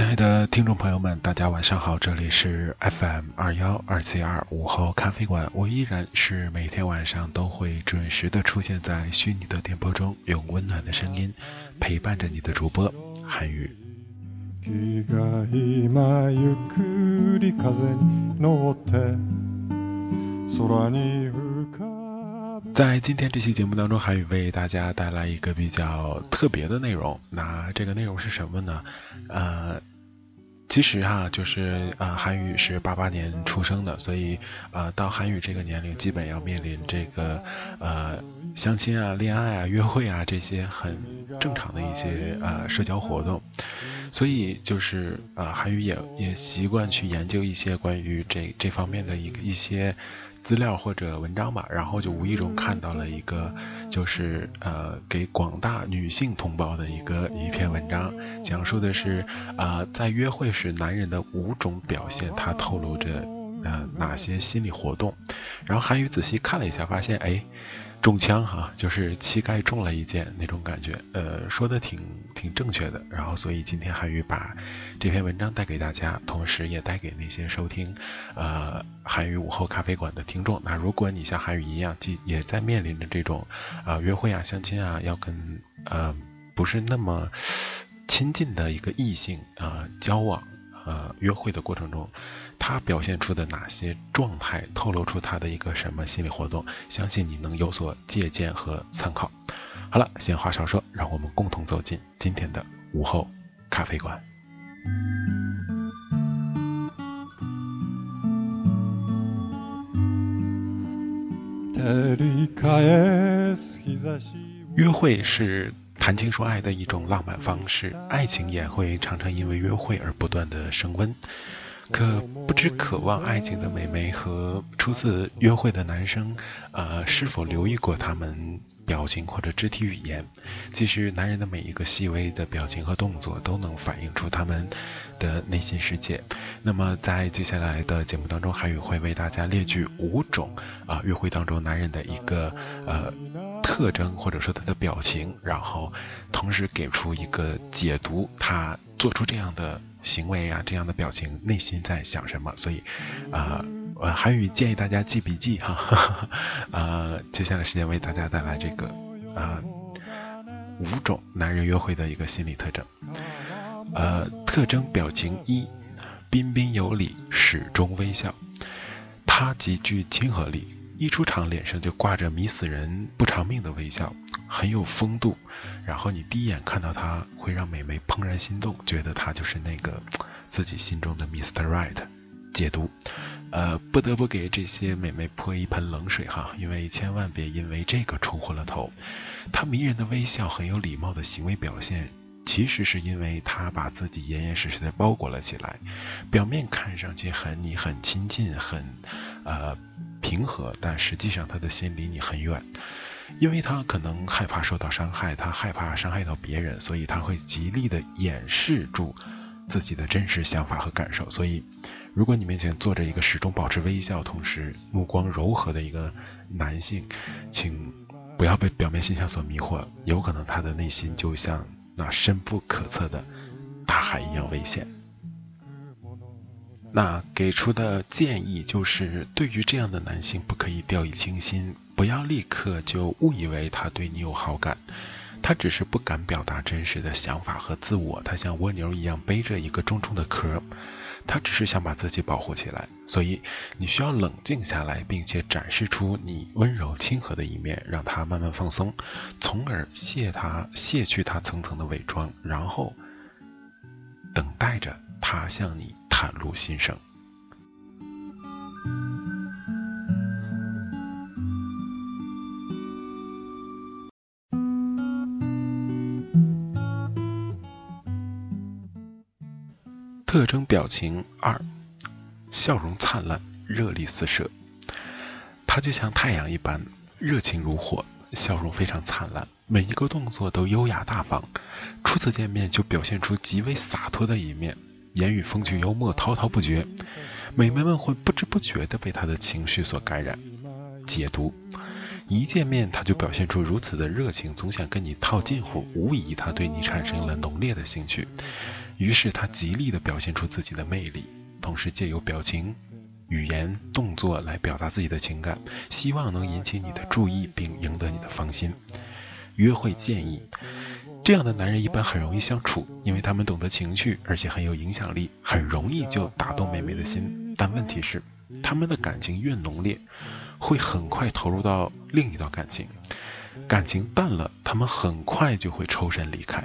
亲爱的听众朋友们，大家晚上好，这里是 FM 二幺二七二午后咖啡馆，我依然是每天晚上都会准时的出现在虚拟的电波中，用温暖的声音陪伴着你的主播韩宇。在今天这期节目当中，韩宇为大家带来一个比较特别的内容。那这个内容是什么呢？呃。其实哈，就是啊，韩宇是八八年出生的，所以啊，到韩宇这个年龄，基本要面临这个呃相亲啊、恋爱啊、约会啊这些很正常的一些呃社交活动，所以就是啊，韩宇也也习惯去研究一些关于这这方面的一一些。资料或者文章吧，然后就无意中看到了一个，就是呃给广大女性同胞的一个一篇文章，讲述的是啊在约会时男人的五种表现，它透露着呃哪些心理活动，然后韩宇仔细看了一下，发现哎。中枪哈，就是膝盖中了一箭那种感觉，呃，说的挺挺正确的。然后，所以今天韩宇把这篇文章带给大家，同时也带给那些收听，呃，韩语午后咖啡馆的听众。那如果你像韩语一样，既也在面临着这种啊约会啊、相亲啊，要跟呃不是那么亲近的一个异性啊交往。呃，约会的过程中，他表现出的哪些状态，透露出他的一个什么心理活动？相信你能有所借鉴和参考。好了，闲话少说，让我们共同走进今天的午后咖啡馆。约会是。谈情说爱的一种浪漫方式，爱情也会常常因为约会而不断的升温。可不知渴望爱情的美眉和初次约会的男生，呃，是否留意过他们表情或者肢体语言？其实，男人的每一个细微的表情和动作都能反映出他们的内心世界。那么，在接下来的节目当中，韩宇会为大家列举五种啊，约会当中男人的一个呃。特征或者说他的表情，然后同时给出一个解读，他做出这样的行为啊，这样的表情，内心在想什么？所以，啊，呃，韩语建议大家记笔记哈，呃，接下来时间为大家带来这个啊五种男人约会的一个心理特征，呃，特征表情一，彬彬有礼，始终微笑，他极具亲和力。一出场，脸上就挂着迷死人不偿命的微笑，很有风度。然后你第一眼看到他，会让美眉怦然心动，觉得他就是那个自己心中的 Mr. Right。解读，呃，不得不给这些美眉泼一盆冷水哈，因为千万别因为这个冲昏了头。他迷人的微笑，很有礼貌的行为表现，其实是因为他把自己严严实实的包裹了起来，表面看上去很你很亲近，很，呃。平和，但实际上他的心离你很远，因为他可能害怕受到伤害，他害怕伤害到别人，所以他会极力的掩饰住自己的真实想法和感受。所以，如果你面前坐着一个始终保持微笑，同时目光柔和的一个男性，请不要被表面现象所迷惑，有可能他的内心就像那深不可测的大海一样危险。那给出的建议就是，对于这样的男性，不可以掉以轻心，不要立刻就误以为他对你有好感，他只是不敢表达真实的想法和自我，他像蜗牛一样背着一个重重的壳，他只是想把自己保护起来，所以你需要冷静下来，并且展示出你温柔亲和的一面，让他慢慢放松，从而卸他卸去他层层的伪装，然后等待着他向你。袒露心声。特征表情二：笑容灿烂，热力四射。他就像太阳一般，热情如火，笑容非常灿烂，每一个动作都优雅大方。初次见面就表现出极为洒脱的一面。言语风趣幽默，滔滔不绝，美眉们会不知不觉地被他的情绪所感染。解读：一见面他就表现出如此的热情，总想跟你套近乎，无疑他对你产生了浓烈的兴趣。于是他极力地表现出自己的魅力，同时借由表情、语言、动作来表达自己的情感，希望能引起你的注意并赢得你的芳心。约会建议。这样的男人一般很容易相处，因为他们懂得情趣，而且很有影响力，很容易就打动妹妹的心。但问题是，他们的感情越浓烈，会很快投入到另一段感情；感情淡了，他们很快就会抽身离开。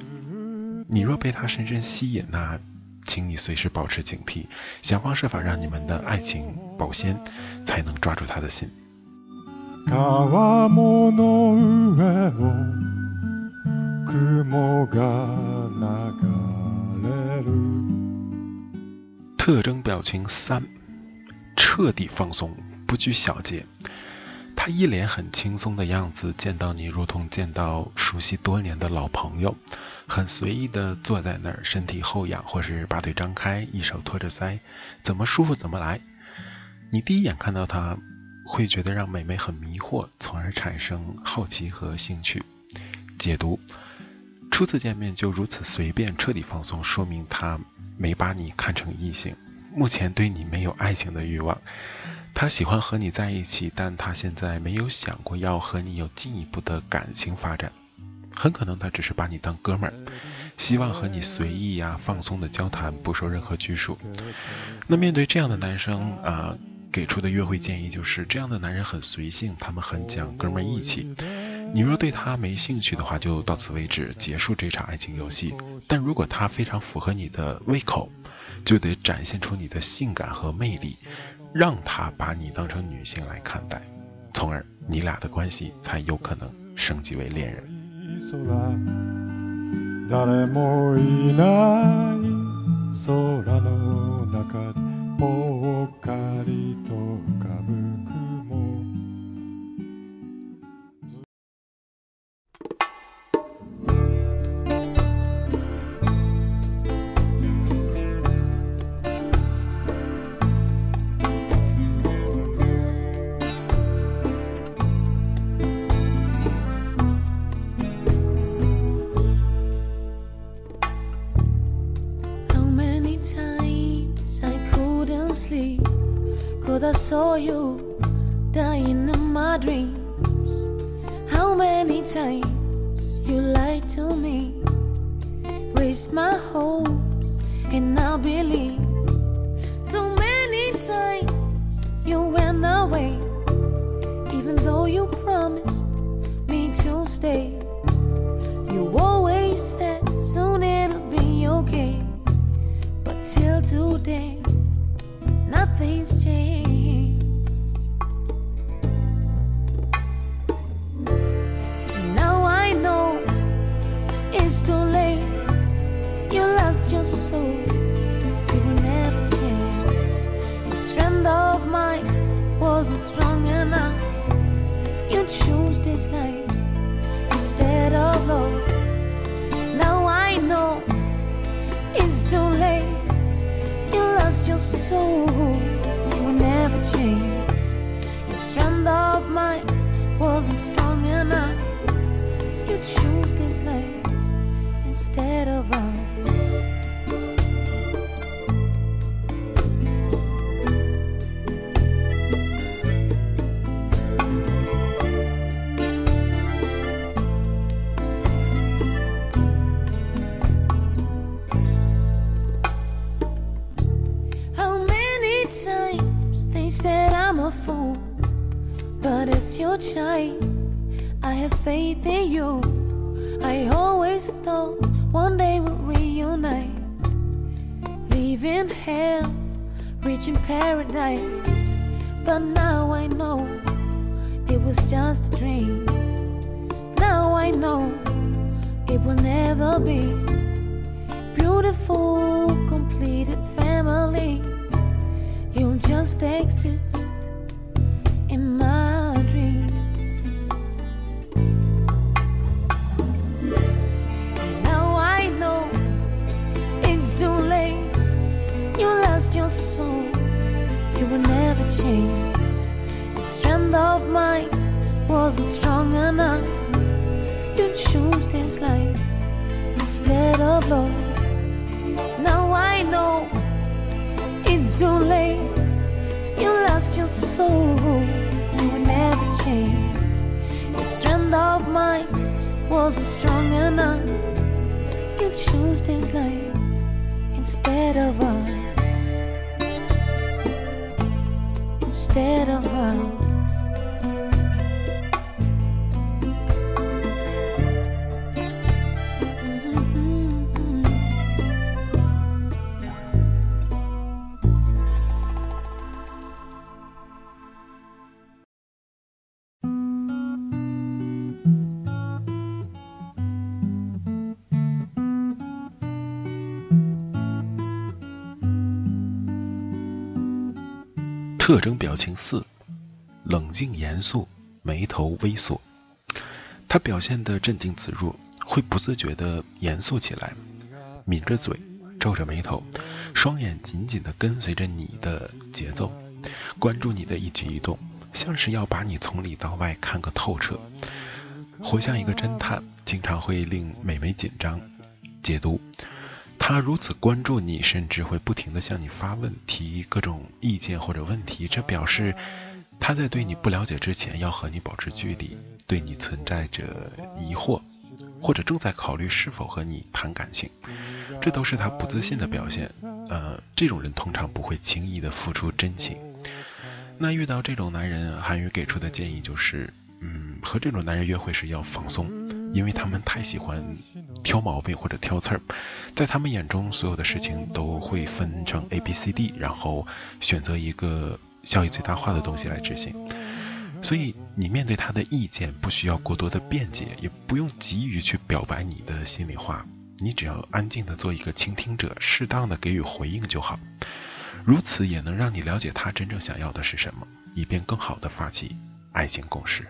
你若被他深深吸引，那，请你随时保持警惕，想方设法让你们的爱情保鲜，才能抓住他的心。特征表情三：彻底放松，不拘小节。他一脸很轻松的样子，见到你如同见到熟悉多年的老朋友，很随意的坐在那儿，身体后仰，或是把腿张开，一手托着腮，怎么舒服怎么来。你第一眼看到他，会觉得让美眉很迷惑，从而产生好奇和兴趣。解读。初次见面就如此随便彻底放松，说明他没把你看成异性，目前对你没有爱情的欲望。他喜欢和你在一起，但他现在没有想过要和你有进一步的感情发展。很可能他只是把你当哥们儿，希望和你随意呀、放松的交谈，不受任何拘束。那面对这样的男生啊，给出的约会建议就是：这样的男人很随性，他们很讲哥们儿义气。你若对他没兴趣的话，就到此为止，结束这场爱情游戏。但如果他非常符合你的胃口，就得展现出你的性感和魅力，让他把你当成女性来看待，从而你俩的关系才有可能升级为恋人。I saw you dying in my dreams. How many times you lied to me, raised my hopes, and I believe. So many times you went away, even though you promised me to stay. You always said soon it'll be okay, but till today, paradise. But now I know it was just a dream. Now I know it will never be. Beautiful, completed family. You'll just exist change. The strength of mine wasn't strong enough. You choose this life instead of love. Now I know it's too late. You lost your soul, you will never change. The strength of mine wasn't strong enough. You choose this life instead of us. Instead of us. 特征表情四：冷静严肃，眉头微缩。他表现得镇定自若，会不自觉地严肃起来，抿着嘴，皱着眉头，双眼紧紧地跟随着你的节奏，关注你的一举一动，像是要把你从里到外看个透彻，活像一个侦探，经常会令美眉紧张。解读。他如此关注你，甚至会不停地向你发问，提各种意见或者问题。这表示他在对你不了解之前要和你保持距离，对你存在着疑惑，或者正在考虑是否和你谈感情。这都是他不自信的表现。呃，这种人通常不会轻易的付出真情。那遇到这种男人，韩宇给出的建议就是，嗯，和这种男人约会时要放松，因为他们太喜欢。挑毛病或者挑刺儿，在他们眼中，所有的事情都会分成 A、B、C、D，然后选择一个效益最大化的东西来执行。所以，你面对他的意见，不需要过多的辩解，也不用急于去表白你的心里话，你只要安静的做一个倾听者，适当的给予回应就好。如此也能让你了解他真正想要的是什么，以便更好的发起爱情攻势。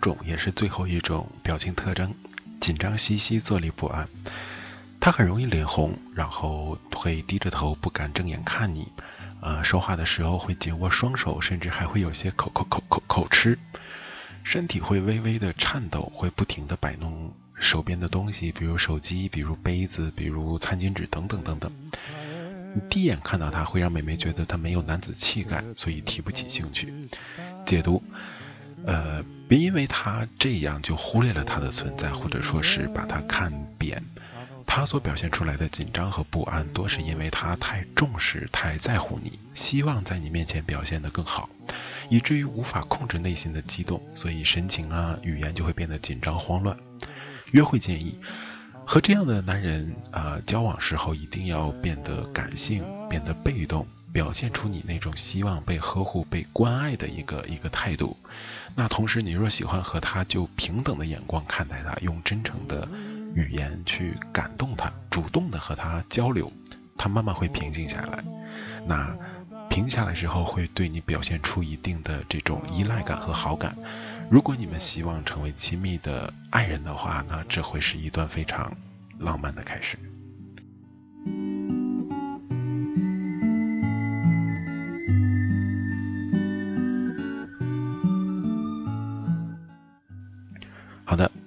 种也是最后一种表情特征，紧张兮兮，坐立不安。他很容易脸红，然后会低着头，不敢正眼看你。呃，说话的时候会紧握双手，甚至还会有些口口口口口吃。身体会微微的颤抖，会不停的摆弄手边的东西，比如手机，比如杯子，比如餐巾纸等等等等。你第一眼看到他，会让美眉觉得他没有男子气概，所以提不起兴趣。解读。呃，别因为他这样就忽略了他的存在，或者说是把他看扁。他所表现出来的紧张和不安，多是因为他太重视、太在乎你，希望在你面前表现得更好，以至于无法控制内心的激动，所以神情啊、语言就会变得紧张慌乱。约会建议，和这样的男人啊交往时候，一定要变得感性，变得被动。表现出你那种希望被呵护、被关爱的一个一个态度。那同时，你若喜欢和他，就平等的眼光看待他，用真诚的语言去感动他，主动的和他交流，他慢慢会平静下来。那平静下来之后，会对你表现出一定的这种依赖感和好感。如果你们希望成为亲密的爱人的话，那这会是一段非常浪漫的开始。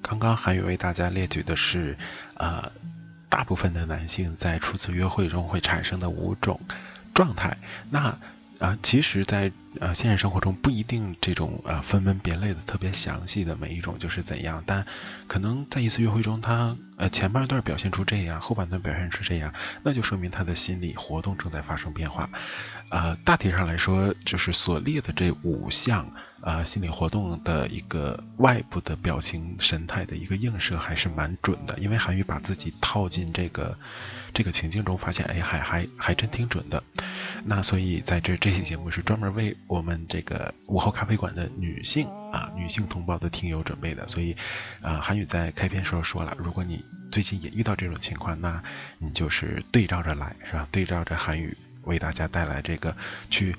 刚刚韩宇为大家列举的是，呃，大部分的男性在初次约会中会产生的五种状态。那啊，其实，在呃现实生活中不一定这种呃分门别类的特别详细的每一种就是怎样，但可能在一次约会中，他呃前半段表现出这样，后半段表现出这样，那就说明他的心理活动正在发生变化。呃，大体上来说，就是所列的这五项。啊，心理活动的一个外部的表情神态的一个映射还是蛮准的，因为韩语把自己套进这个这个情境中，发现哎，还还还真挺准的。那所以在这这期节目是专门为我们这个午后咖啡馆的女性啊女性同胞的听友准备的。所以，啊，韩语在开篇时候说了，如果你最近也遇到这种情况，那你就是对照着来，是吧？对照着韩语为大家带来这个去。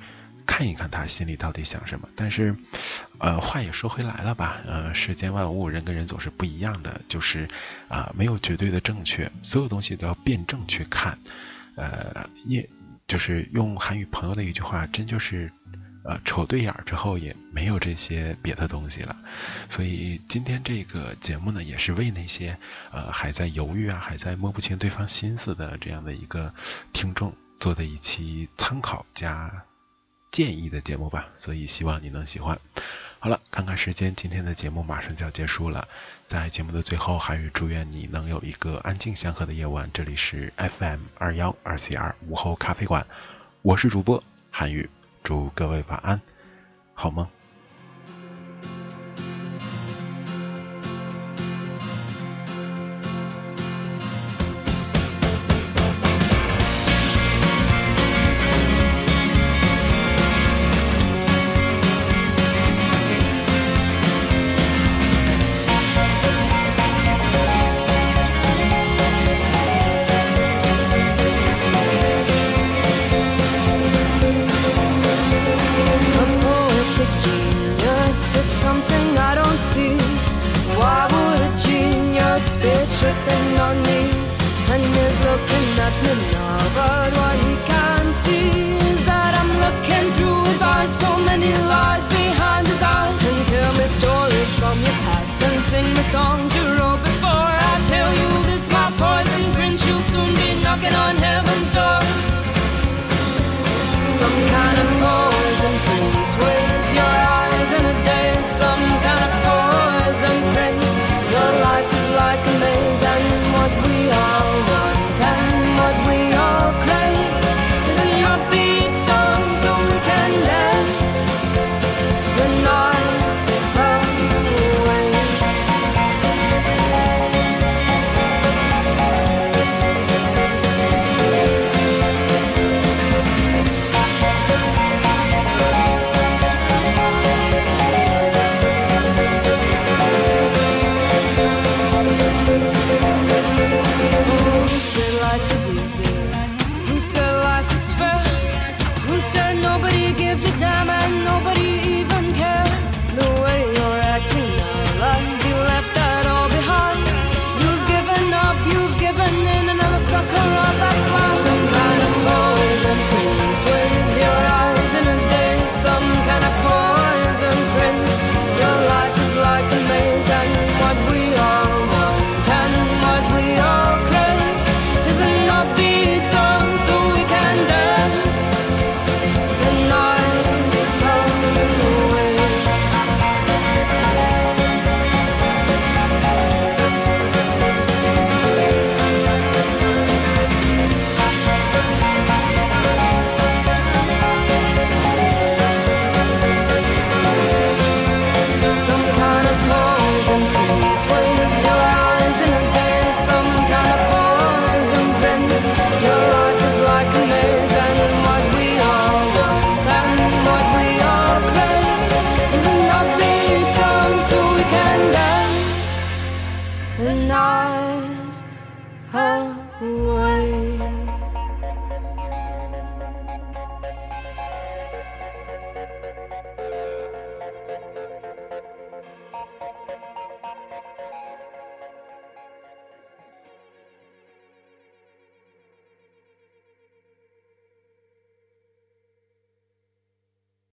看一看他心里到底想什么，但是，呃，话也说回来了吧，呃，世间万物，人跟人总是不一样的，就是，啊，没有绝对的正确，所有东西都要辩证去看，呃，也，就是用韩语朋友的一句话，真就是，呃，瞅对眼儿之后也没有这些别的东西了，所以今天这个节目呢，也是为那些，呃，还在犹豫啊，还在摸不清对方心思的这样的一个听众做的一期参考加。建议的节目吧，所以希望你能喜欢。好了，看看时间，今天的节目马上就要结束了。在节目的最后，韩语祝愿你能有一个安静祥和的夜晚。这里是 FM 二幺二 C 二午后咖啡馆，我是主播韩语，祝各位晚安，好梦。Knocking on heaven's door. Some kind of poison prince with